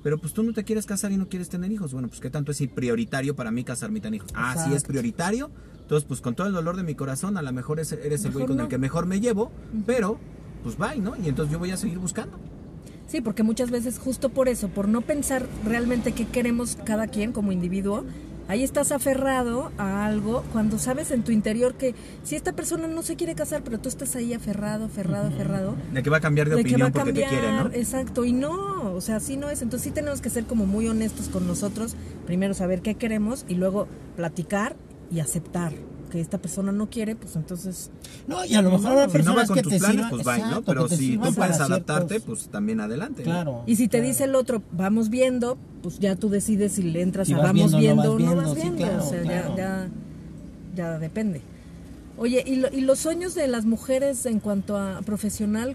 pero pues tú no te quieres casar y no quieres tener hijos. Bueno, pues qué tanto es prioritario para mí casarme y tener hijos. Ah, sí es Exacto. prioritario. Entonces, pues con todo el dolor de mi corazón, a lo mejor es- eres el güey Mejor con no. el que mejor me llevo, pero pues bye, ¿no? Y entonces yo voy a seguir buscando. Sí, porque muchas veces justo por eso, por no pensar realmente qué queremos cada quien como individuo, ahí estás aferrado a algo cuando sabes en tu interior que si esta persona no se quiere casar, pero tú estás ahí aferrado, aferrado, aferrado, De que va a cambiar de, de que va opinión a porque cambiar, te quiere, ¿no? exacto, y no, o sea, así no es, entonces sí tenemos que ser como muy honestos con nosotros, primero saber qué queremos y luego platicar y aceptar que esta persona no quiere, pues entonces No, y a lo mejor no, habrá si Si no va personas con que tus te planes, sirvan, pues bye, ¿no? Pero si tú puedes adaptarte, ciertos- pues también adelante. ¿no? Claro. Y si te claro. dice el otro, vamos viendo, pues ya tú decides si le entras Si a vamos viendo, viendo no o no vas viendo, sí, viendo. claro, o sea, claro. ya, ya, ya depende. Oye, ¿y, lo- y los sueños de las mujeres en cuanto a profesional?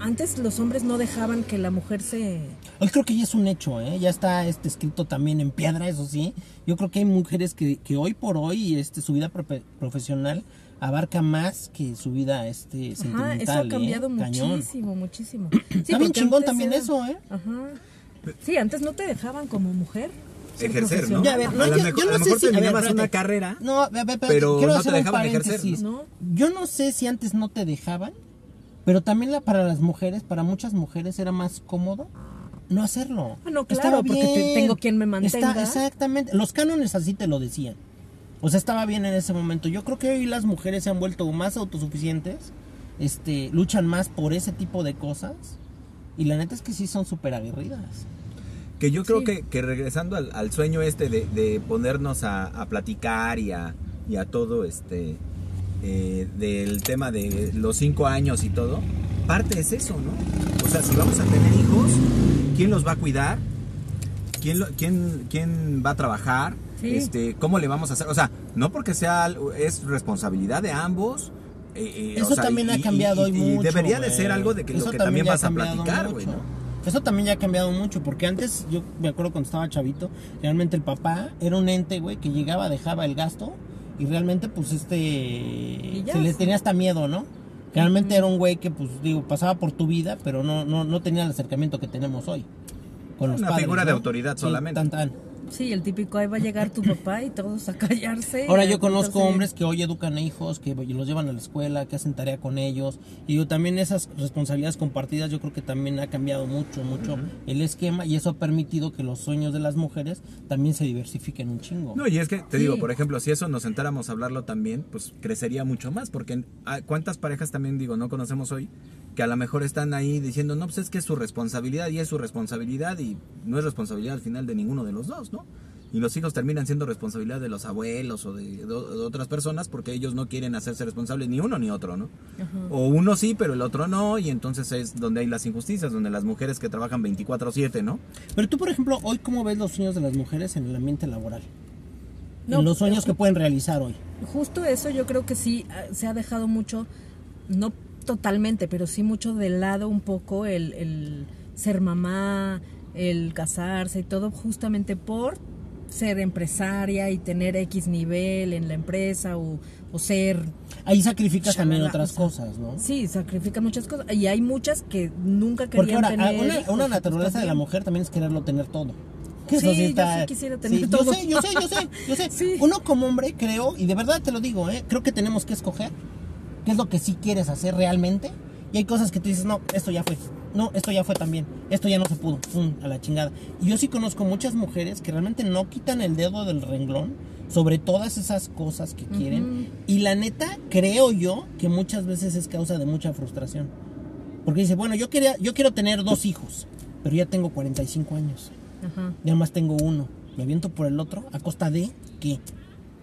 Antes los hombres no dejaban que la mujer se... Hoy creo que ya es un hecho, ¿eh? Ya está este escrito también en piedra, eso sí. Yo creo que hay mujeres que, que hoy por hoy este, su vida profe- profesional abarca más que su vida este, Ajá, sentimental. eso ha ¿eh? cambiado Cañón. muchísimo, muchísimo. Está bien porque chingón también era- eso, ¿eh? Ajá. Sí, antes no te dejaban como mujer. Ejercer, ¿no? Ya, a ver, no, a yo- mejor, yo no a lo sé mejor si- a ver, terminabas una espérate. carrera. No, a ver, espérate, Pero quiero no hacer te un ejercer, paréntesis. ¿no? Yo no sé si antes no te dejaban, pero también la, para las mujeres, para muchas mujeres era más cómodo no hacerlo. Ah, no, claro, Estaba porque tengo quien me mantenga. Está- exactamente. Los cánones así te lo decían. O sea, estaba bien en ese momento. Yo creo que hoy las mujeres se han vuelto más autosuficientes, este, luchan más por ese tipo de cosas. Y la neta es que sí son súper aguerridas. Que yo creo Sí. que, que regresando al, al sueño este de, de ponernos a, a platicar y a, y a todo este eh, del tema de los cinco años y todo, parte es eso, ¿no? O sea, si vamos a tener hijos, ¿quién los va a cuidar? ¿Quién, lo- quién, quién va a trabajar? Sí. Este, ¿Cómo le vamos a hacer? O sea, no porque sea es responsabilidad de ambos. eh, eh, Eso o sea, también y- ha cambiado y- hoy y mucho. debería de güey. ser algo de que, Eso lo que también ha vas a platicar, güey. ¿no? Eso también ya ha cambiado mucho, porque antes, yo me acuerdo cuando estaba chavito, realmente el papá era un ente, güey, que llegaba, dejaba el gasto y realmente, pues, este, ya. se le tenía hasta miedo, ¿no? Realmente era un güey que, pues, digo, pasaba por tu vida, pero no, no, no tenía el acercamiento que tenemos hoy. Con los Una padres, figura de autoridad Sí, solamente. tan, tan. Sí, el típico, ahí va a llegar tu papá y todos a callarse. Ahora yo conozco hombres que hoy educan a hijos, que los llevan a la escuela, que hacen tarea con ellos. Y yo también esas responsabilidades compartidas, yo creo que también ha cambiado mucho, mucho el esquema y eso ha permitido que los sueños de las mujeres también se diversifiquen un chingo. No, y es que te Sí. digo, por ejemplo, si eso nos sentáramos a hablarlo también, pues crecería mucho más, porque ah, cuántas parejas también digo, no conocemos hoy, que a lo mejor están ahí diciendo, no, pues es que es su responsabilidad y es su responsabilidad y no es responsabilidad al final de ninguno de los dos, ¿no? Y los hijos terminan siendo responsabilidad de los abuelos o de, de- de otras personas porque ellos no quieren hacerse responsables ni uno ni otro, ¿no? O uno sí, pero el otro no, y entonces es donde hay las injusticias, donde las mujeres que trabajan 24/7, ¿no? Pero tú, por ejemplo, hoy cómo ves los sueños de las mujeres en el ambiente laboral? No, en los sueños que pueden realizar hoy. Justo eso yo creo que sí ah, se ha dejado mucho, no totalmente, pero sí mucho de lado un poco el, el ser mamá, el casarse y todo justamente por ser empresaria y tener X nivel en la empresa o, o ser... Ahí sacrificas también otras o sea, cosas, ¿no? Sí, sacrifican muchas cosas y hay muchas que nunca Porque querían ahora, tener una, naturaleza de la mujer también es quererlo tener todo. Sí, sí yo sí quisiera tener sí, todo. Yo sé, yo sé, yo sé, yo sé. Sí. Uno como hombre creo, y de verdad te lo digo, ¿eh? creo que tenemos que escoger qué es lo que sí quieres hacer realmente. Y hay cosas que tú dices, no, esto ya fue. No, esto ya fue también. Esto ya no se pudo. Pum, a la chingada. Y yo sí conozco muchas mujeres que realmente no quitan el dedo del renglón sobre todas esas cosas que quieren. Y la neta, creo yo que muchas veces es causa de mucha frustración. Porque dice, bueno, yo quería, yo quiero tener dos hijos, pero ya tengo 45 años. Ajá. Ya más tengo uno. Me aviento por el otro a costa de qué.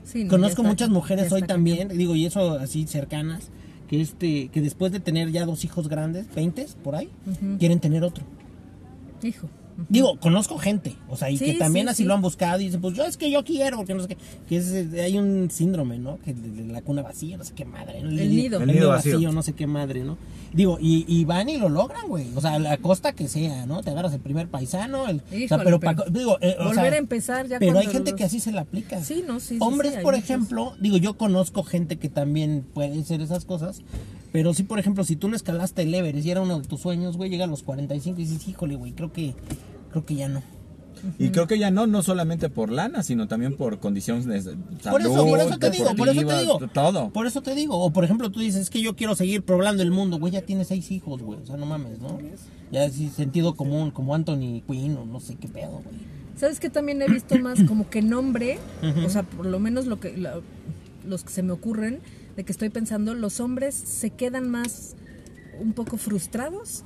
Sí, no, Conozco muchas mujeres hoy también, digo, y eso así cercanas, que este, que después de tener ya dos hijos grandes, 20 por ahí, quieren tener otro. Hijo. Digo, conozco gente, o sea, y que también sí, así sí. lo han buscado y dicen, pues yo es que yo quiero, porque no sé qué, que es, eh, hay un síndrome, ¿no? Que de, de la cuna vacía, no sé qué madre, ¿no? El nido. El nido vacío, no sé qué madre, ¿no? Digo, y, y van y lo logran, güey, o sea, a la costa que sea, ¿no? Te agarras el primer paisano, el, o sea, Híjole, pero, pero pa- digo, eh, o volver sea, a empezar ya Pero hay gente los- que así se la aplica. Sí, no, sí, Hombres, por muchos. ejemplo, digo, yo conozco gente que también puede hacer esas cosas, pero sí, por ejemplo, si tú no escalaste el Everest y era uno de tus sueños, güey, llega a los 45 y dices, híjole, güey, creo que, creo que ya no. Y creo que ya no, no solamente por lana, sino también por condiciones de salud, Por eso, por eso te digo, por eso te digo. Todo. Por eso te digo. O por ejemplo, tú dices, es que yo quiero seguir poblando el mundo, güey, ya tienes seis hijos, güey. O sea, no mames, ¿no? Ya es sentido común, como Anthony Quinn o no sé qué pedo, güey. ¿Sabes que también he visto más como que nombre? O sea, por lo menos lo que la- los que se me ocurren de que estoy pensando, los hombres se quedan más un poco frustrados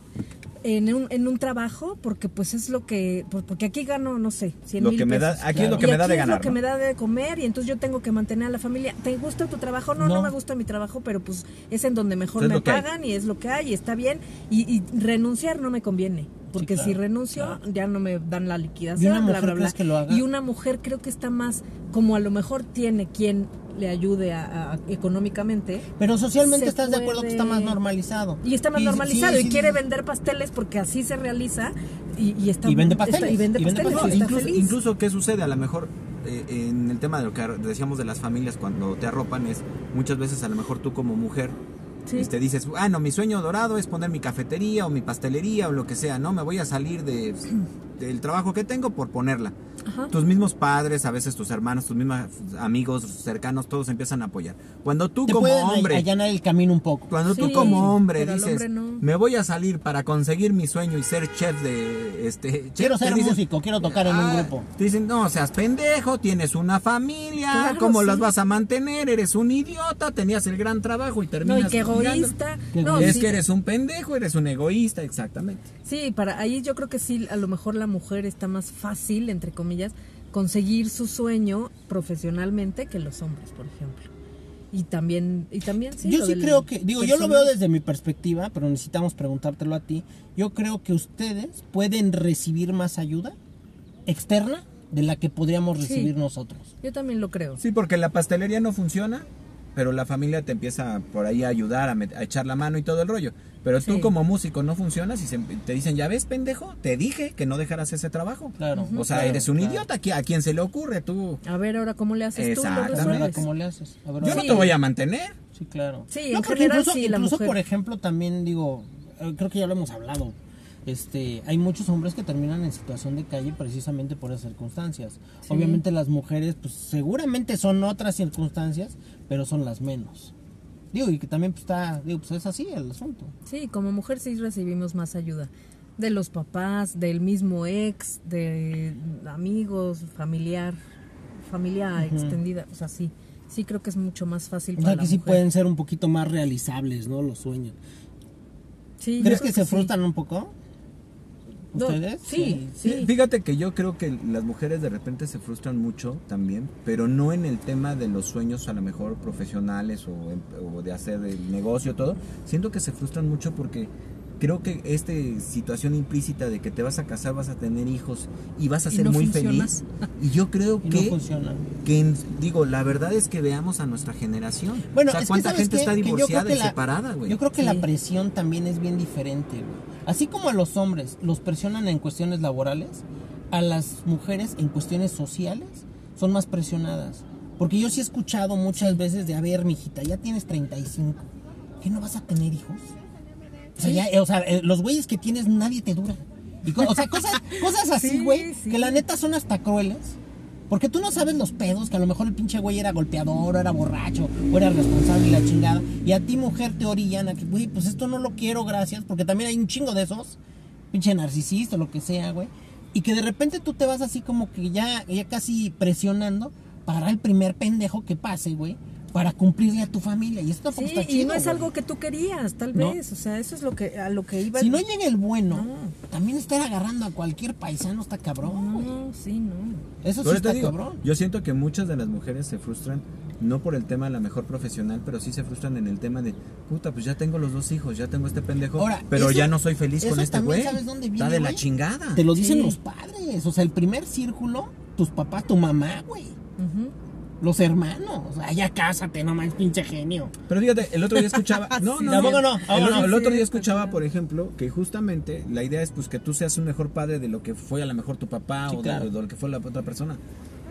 en un, en un trabajo porque pues es lo que por- porque aquí gano no sé 100 Lo mil que me da- pesos. aquí es lo Y que me da de es ganar, lo que ¿no? me da de comer y entonces yo tengo que mantener a la familia ¿te gusta tu trabajo? no no, No. me gusta mi trabajo pero pues es en donde mejor me pagan y es lo que hay y está bien y, y renunciar no me conviene porque claro, si renuncio claro. ya no me dan la liquidación ¿Y una mujer bla, bla. crees que lo haga? y una mujer creo que está más como a lo mejor tiene quien le ayude a- a- económicamente Pero socialmente estás de acuerdo que está más normalizado. y está más normalizado sí, y sí, quiere sí. vender pasteles porque así se realiza y, y está Y vende está- pasteles, y vende y vende pasteles, incluso, ¿qué sucede? A lo mejor eh, en el tema de lo que decíamos de las familias cuando te arropan es muchas veces a lo mejor tú como mujer Sí. este, dices, ah, no, mi sueño dorado es poner mi cafetería o mi pastelería o lo que sea, ¿no? Me voy a salir de, del trabajo que tengo por ponerla. Ajá. Tus mismos padres, a veces tus hermanos, tus mismos amigos cercanos, todos empiezan a apoyar. Cuando tú Te como hombre... allanar el camino un poco. Cuando tú Sí, como hombre dices, hombre no. me voy a salir para conseguir mi sueño y ser chef de este chef", Quiero ser músico, quiero tocar en un "Ah", grupo. Te dicen, no seas pendejo, tienes una familia, Claro, ¿cómo sí. las vas a mantener? Eres un idiota, tenías el gran trabajo y no, terminas y qué tirando". egoísta. Qué No, es sí, que eres un pendejo, eres un egoísta, exactamente. sí, para ahí yo creo que sí, a lo mejor la mujer está más fácil, entre comillas, conseguir su sueño profesionalmente que los hombres, por ejemplo. Y también, y también sí. yo sí creo que, digo, yo lo veo desde mi perspectiva, pero necesitamos preguntártelo a ti. Yo creo que ustedes pueden recibir más ayuda externa de la que podríamos Sí. recibir nosotros. Yo también lo creo. Sí, porque la pastelería no funciona, pero la familia te empieza por ahí a ayudar, a, a echar la mano y todo el rollo. Pero tú como músico no funcionas y se- te dicen, ya ves, pendejo, te dije que no dejaras ese trabajo. Claro. O sea, claro, eres un claro. idiota, ¿a qui- ¿a quién se le ocurre tú? A ver ahora cómo le haces tú, Exactamente. Resuelves. ¿cómo le haces? A ver, Yo ahora- no te voy a mantener. Sí, claro. Sí, No, en porque general incluso, sí, la incluso, mujer. por ejemplo, también digo, eh, creo que ya lo hemos hablado. Este, hay muchos hombres que terminan en situación de calle precisamente por esas circunstancias. Sí. Obviamente las mujeres, pues seguramente son otras circunstancias, pero son las menos. Digo, y que también pues, está, digo, pues es así el asunto. Sí, como mujer sí recibimos más ayuda. De los papás, del mismo ex, de amigos, familiar, familia extendida. O sea, sí, sí creo que es mucho más fácil O para sea la que sí mujer. pueden ser un poquito más realizables, ¿no? Los sueños. Sí, ¿Crees que se sí. frustran un poco? No, ¿Ustedes? sí, Sí, sí. Fíjate que yo creo que las mujeres de repente se frustran mucho también, pero no en el tema de los sueños a lo mejor profesionales o, en- o de hacer el negocio, todo. Siento que se frustran mucho porque creo que esta situación implícita de que te vas a casar, vas a tener hijos y vas a Y ser no muy feliz. Y yo creo Y que, no funciona. que digo, la verdad es que veamos a nuestra generación. Bueno, o sea, es cuánta ¿sabes gente qué? está divorciada que y la- separada, güey. Yo creo que Sí. la presión también es bien diferente, güey. Así como a los hombres los presionan en cuestiones laborales, a las mujeres en cuestiones sociales son más presionadas. Porque yo sí he escuchado muchas veces de, a ver, mijita, ya tienes 35, ¿qué no vas a tener hijos? O sea, ya, eh, o sea, eh, los güeyes que tienes nadie te dura. Y o sea, cosas, cosas así, Sí, güey, sí. que la neta son hasta crueles. Porque tú no sabes los pedos, que a lo mejor el pinche güey era golpeador, o era borracho, o era responsable y la chingada. Y a ti, mujer, te orillan a que, güey, pues esto no lo quiero, gracias. Porque también hay un chingo de esos, pinche narcisista o lo que sea, güey. Y que de repente tú te vas así como que ya, ya casi presionando para el primer pendejo que pase, güey. Para cumplirle a tu familia. Y esto tampoco Sí, está chido. y no es güey. algo que tú querías, tal No. vez. O sea, eso es lo que a lo que iba. Si no llega el bueno, No. también estar agarrando a cualquier paisano está cabrón, güey. No, sí, no. Eso sí Por eso está digo, cabrón. Yo siento que muchas de las mujeres se frustran no por el tema de la mejor profesional, pero sí se frustran en el tema de, puta, pues ya tengo los dos hijos, ya tengo este pendejo, Ahora, pero eso- ya no soy feliz con este güey. ¿sabes dónde Está de la chingada. Te lo dicen Sí. los padres. O sea, el primer círculo, tus papás, tu mamá, güey. Ujú. Los hermanos. Ya cásate, no más pinche genio. Pero fíjate, el otro día escuchaba. No, no, Tampoco no, El, no. el otro día escuchaba, por ejemplo, que justamente la idea es pues que tú seas un mejor padre de lo que fue a lo mejor tu papá Sí, o de- claro. de, lo que fue la otra persona.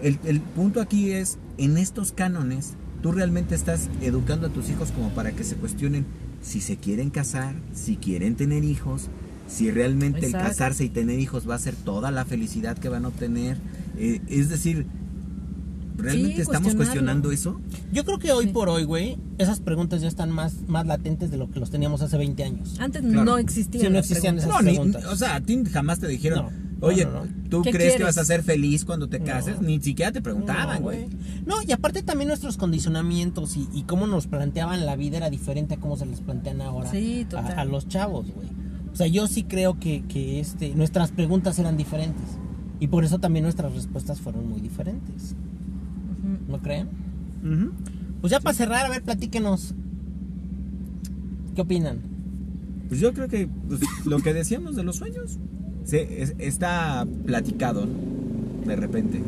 El, el punto aquí es, en estos cánones, tú realmente estás educando a tus hijos como para que se cuestionen si se quieren casar, si quieren tener hijos, si realmente Exacto. el casarse y tener hijos va a ser toda la felicidad que van a obtener. Eh, es decir, ¿realmente Sí, estamos cuestionando eso? Yo creo que hoy Sí. por hoy, güey, esas preguntas ya están más, más latentes de lo que los teníamos hace 20 años. Antes Claro. no existían. Sí, no existían preguntas. esas No, ni, preguntas. o sea, a ti jamás te dijeron, No, oye, no, no. ¿tú ¿Qué crees que vas a ser feliz cuando te cases? No. Ni siquiera te preguntaban, güey. No, y aparte también nuestros condicionamientos y, y cómo nos planteaban la vida era diferente a cómo se les plantean ahora Sí, a, a los chavos, güey. O sea, yo sí creo que, que este, nuestras preguntas eran diferentes. Y por eso también nuestras respuestas fueron muy diferentes. ¿No creen? Pues ya para cerrar, a ver, platíquenos. ¿Qué opinan? Pues yo creo que pues, lo que decíamos de los sueños se, es- está platicado, ¿no? De repente.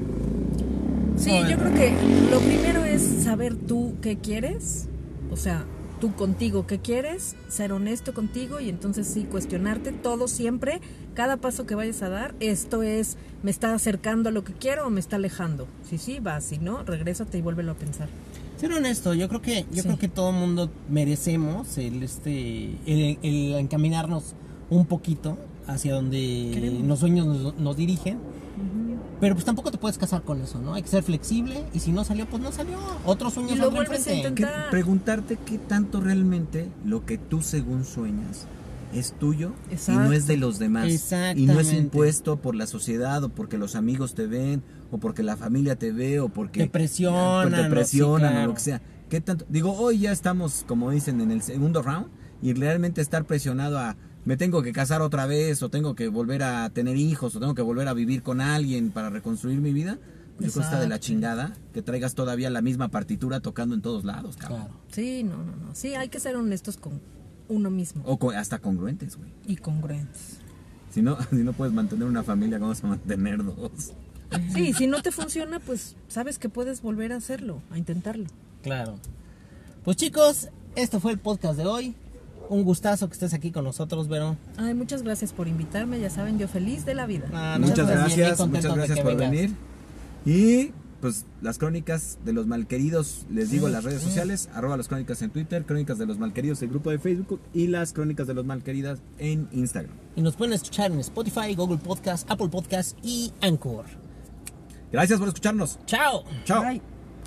Sí, yo creo que lo primero es saber tú qué quieres, o sea, tú contigo qué quieres, ser honesto contigo y entonces sí cuestionarte todo siempre, cada paso que vayas a dar, esto es, me está acercando a lo que quiero o me está alejando. Si sí, va, si no, regrésate y vuélvelo a pensar. Ser honesto, yo creo que yo Sí. creo que todo mundo merecemos el este el, el encaminarnos un poquito hacia donde Queremos. los sueños nos, nos dirigen. Pero pues tampoco te puedes casar con eso, ¿no? Hay que ser flexible y si no salió, pues no salió. Otros sueños a enfrente. preguntarte qué tanto realmente lo que tú según sueñas es tuyo y no es de los demás. Y no es impuesto por la sociedad o porque los amigos te ven o porque la familia te ve o porque Te presionan, te o- presionan sí, o lo que sea. ¿Qué tanto? Digo, hoy ya estamos, como dicen, en el segundo round y realmente estar presionado a me tengo que casar otra vez o tengo que volver a tener hijos o tengo que volver a vivir con alguien para reconstruir mi vida. Pues yo creo que está de la chingada que traigas todavía la misma partitura tocando en todos lados, cabrón. Claro. Sí, no, no, no. Sí, hay que ser honestos con uno mismo O hasta congruentes, güey. y congruentes. Si no, si no puedes mantener una familia, ¿cómo vas a mantener dos? Sí, si no te funciona, pues sabes que puedes volver a hacerlo, a intentarlo. Claro. Pues chicos, esto fue el podcast de hoy. Un gustazo que estés aquí con nosotros, Vero. Ay, muchas gracias por invitarme, ya saben, yo feliz de la vida. Ah, muchas gracias, muchas gracias por vengas. venir. Y pues las crónicas de los malqueridos, les digo en las redes sociales, arroba las crónicas en Twitter, crónicas de los malqueridos el grupo de Facebook y las crónicas de los malqueridas en Instagram. Y nos pueden escuchar en Spotify, Google Podcast, Apple Podcast y Anchor. Gracias por escucharnos. ¡Chao! Chao. Bye.